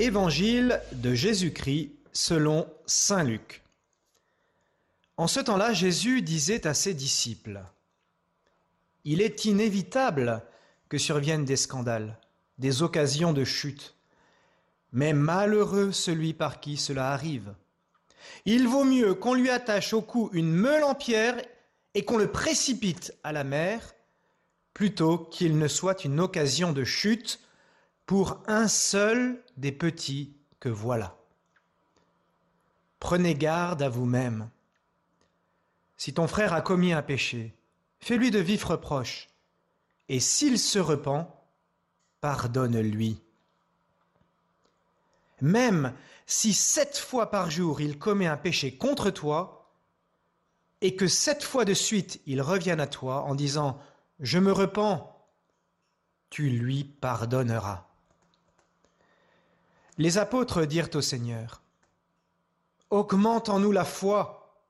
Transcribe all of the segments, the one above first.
Évangile de Jésus-Christ selon Saint Luc. En ce temps-là, Jésus disait à ses disciples, Il est inévitable que surviennent des scandales, des occasions de chute, mais malheureux celui par qui cela arrive. Il vaut mieux qu'on lui attache au cou une meule en pierre et qu'on le précipite à la mer, plutôt qu'il ne soit une occasion de chute pour un seul des petits que voilà. Prenez garde à vous-même. Si ton frère a commis un péché, fais-lui de vifs reproches, et s'il se repent, pardonne-lui. Même si sept fois par jour il commet un péché contre toi, et que sept fois de suite il revienne à toi en disant ⁇ Je me repens ⁇ tu lui pardonneras. Les apôtres dirent au Seigneur, Augmente en nous la foi.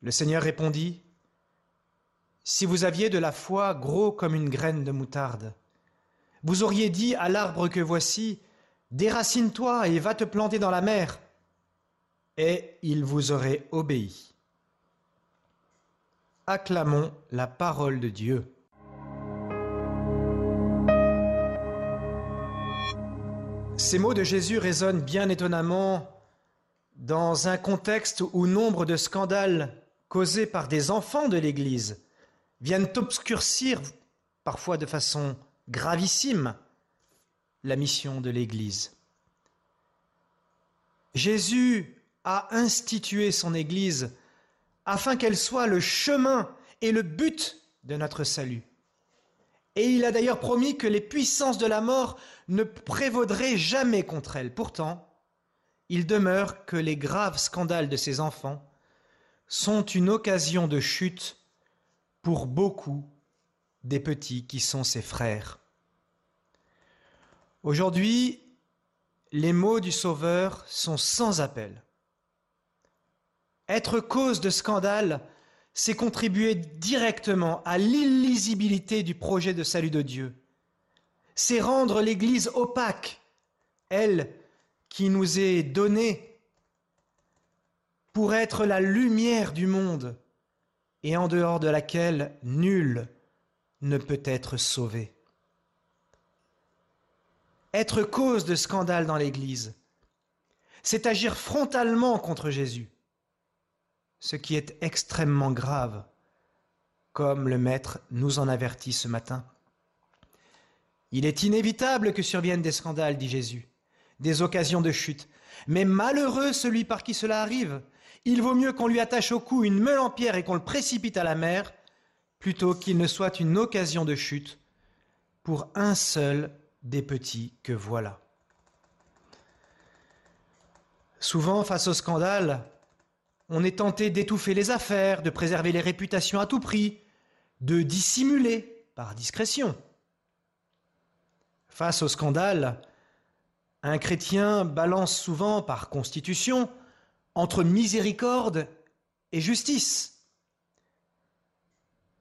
Le Seigneur répondit, Si vous aviez de la foi gros comme une graine de moutarde, vous auriez dit à l'arbre que voici, Déracine-toi et va te planter dans la mer, et il vous aurait obéi. Acclamons la parole de Dieu. Ces mots de Jésus résonnent bien étonnamment dans un contexte où nombre de scandales causés par des enfants de l'Église viennent obscurcir, parfois de façon gravissime, la mission de l'Église. Jésus a institué son Église afin qu'elle soit le chemin et le but de notre salut. Et il a d'ailleurs promis que les puissances de la mort ne prévaudraient jamais contre elle. Pourtant, il demeure que les graves scandales de ses enfants sont une occasion de chute pour beaucoup des petits qui sont ses frères. Aujourd'hui, les mots du Sauveur sont sans appel. Être cause de scandale, c'est contribuer directement à l'illisibilité du projet de salut de Dieu. C'est rendre l'Église opaque, elle qui nous est donnée pour être la lumière du monde et en dehors de laquelle nul ne peut être sauvé être cause de scandale dans l'Église, c'est agir frontalement contre Jésus, ce qui est extrêmement grave, comme le Maître nous en avertit ce matin. Il est inévitable que surviennent des scandales, dit Jésus, des occasions de chute, mais malheureux celui par qui cela arrive. Il vaut mieux qu'on lui attache au cou une meule en pierre et qu'on le précipite à la mer, plutôt qu'il ne soit une occasion de chute pour un seul des petits que voilà. Souvent, face au scandale, on est tenté d'étouffer les affaires, de préserver les réputations à tout prix, de dissimuler par discrétion. Face au scandale, un chrétien balance souvent par constitution entre miséricorde et justice.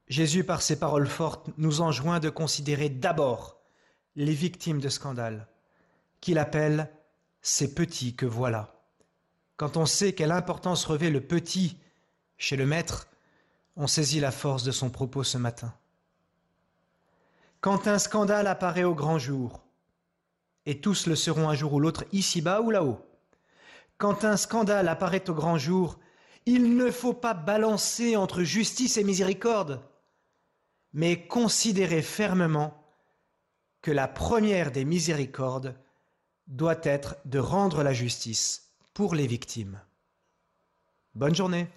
Jésus, par ses paroles fortes, nous enjoint de considérer d'abord les victimes de scandale, qu'il appelle ces petits que voilà. Quand on sait quelle importance revêt le petit chez le maître, on saisit la force de son propos ce matin. Quand un scandale apparaît au grand jour, et tous le seront un jour ou l'autre, ici-bas ou là-haut, quand un scandale apparaît au grand jour, il ne faut pas balancer entre justice et miséricorde, mais considérer fermement que la première des miséricordes doit être de rendre la justice pour les victimes. Bonne journée